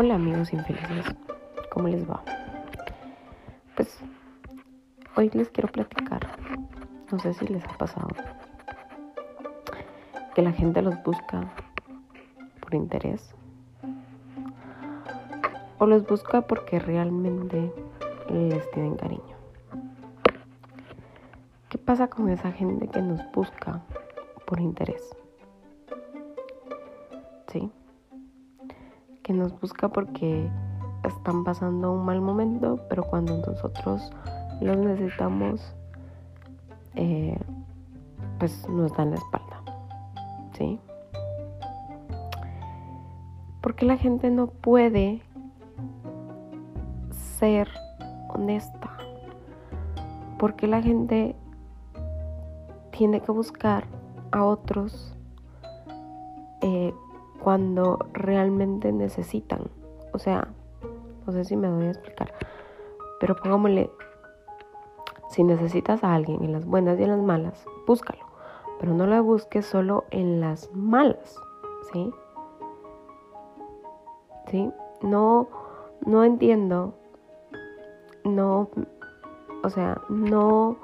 Hola amigos infelices, ¿cómo les va? Pues hoy les quiero platicar, no sé si les ha pasado, que la gente los busca por interés o los busca porque realmente les tienen cariño. ¿Qué pasa con esa gente que nos busca por interés? ¿Sí? Que nos busca porque están pasando un mal momento, pero cuando nosotros los necesitamos, eh, pues nos dan la espalda. ¿Sí? Porque la gente no puede ser honesta. Porque la gente tiene que buscar a otros cuando realmente necesitan. O sea, no sé si me doy a explicar, pero pongámosle, si necesitas a alguien en las buenas y en las malas, búscalo, pero no lo busques solo en las malas, ¿sí? ¿Sí? No, no entiendo, no, o sea, no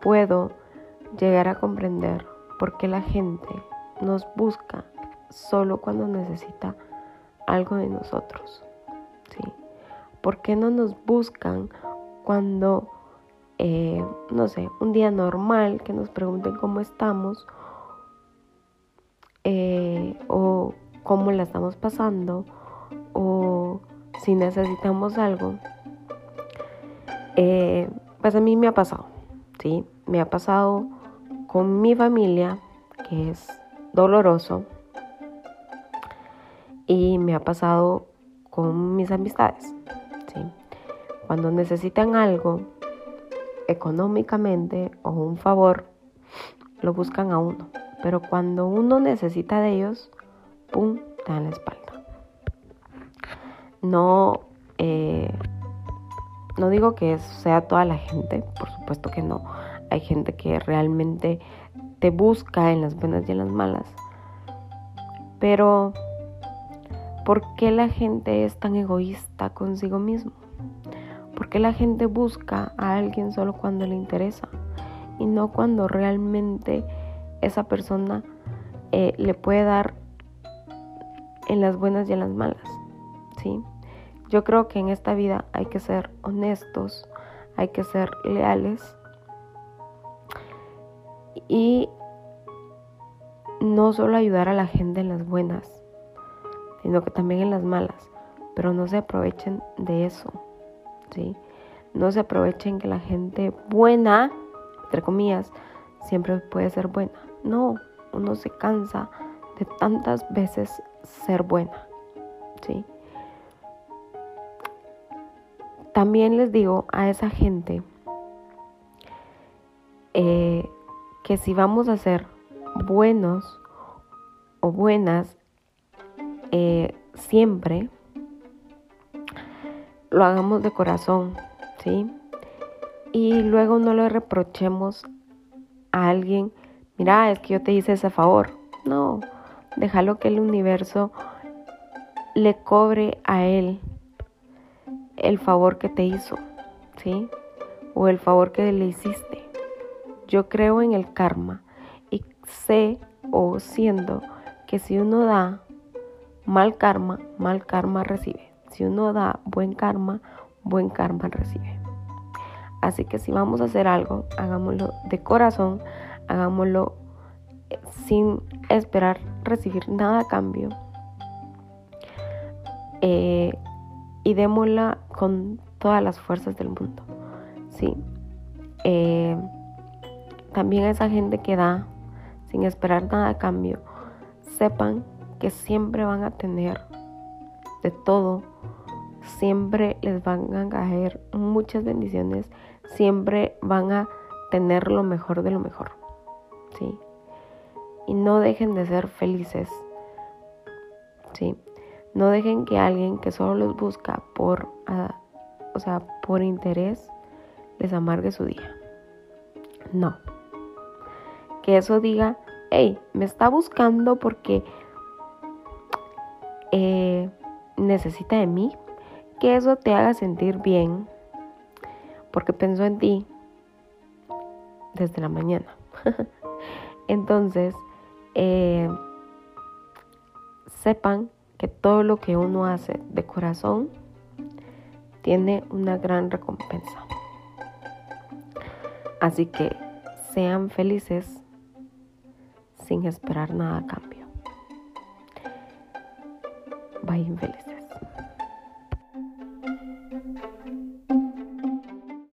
puedo llegar a comprender por qué la gente nos busca solo cuando necesita algo de nosotros. ¿sí? ¿Por qué no nos buscan cuando, eh, no sé, un día normal que nos pregunten cómo estamos eh, o cómo la estamos pasando o si necesitamos algo? Eh, pues a mí me ha pasado, ¿sí? Me ha pasado con mi familia, que es doloroso, y me ha pasado con mis amistades. ¿sí? Cuando necesitan algo económicamente o un favor, lo buscan a uno. Pero cuando uno necesita de ellos, ¡pum!, te dan la espalda. No, eh, no digo que sea toda la gente, por supuesto que no. Hay gente que realmente te busca en las buenas y en las malas. Pero ¿Por qué la gente es tan egoísta consigo mismo? ¿Por qué la gente busca a alguien solo cuando le interesa y no cuando realmente esa persona eh, le puede dar en las buenas y en las malas? ¿sí? Yo creo que en esta vida hay que ser honestos, hay que ser leales y no solo ayudar a la gente en las buenas, sino que también en las malas. Pero no se aprovechen de eso, ¿sí? No se aprovechen que la gente buena, entre comillas, siempre puede ser buena. No, uno se cansa de tantas veces ser buena, ¿sí? También les digo a esa gente eh, que si vamos a ser buenos o buenas eh, siempre lo hagamos de corazón, ¿sí? Y luego no le reprochemos a alguien, mira, es que yo te hice ese favor. No, déjalo que el universo le cobre a él el favor que te hizo, ¿sí? O el favor que le hiciste. Yo creo en el karma y sé o siento que si uno da mal karma, mal karma recibe. Si uno da buen karma, buen karma recibe. Así que si vamos a hacer algo, hagámoslo de corazón, hagámoslo eh, sin esperar recibir nada a cambio. Eh, y démosla con todas las fuerzas del mundo. Sí. Eh, también a esa gente que da sin esperar nada a cambio, sepan que siempre van a tener de todo, siempre les van a caer muchas bendiciones, siempre van a tener lo mejor de lo mejor. ¿Sí? Y no dejen de ser felices. ¿Sí? No dejen que alguien que solo los busca por, ah, o sea, por interés, les amargue su día. No. Que eso diga, hey, me está buscando porque necesita de mí, que eso te haga sentir bien, porque pensó en ti desde la mañana. Entonces, eh, sepan que todo lo que uno hace de corazón tiene una gran recompensa. Así que sean felices sin esperar nada a cambio. Vayan felices.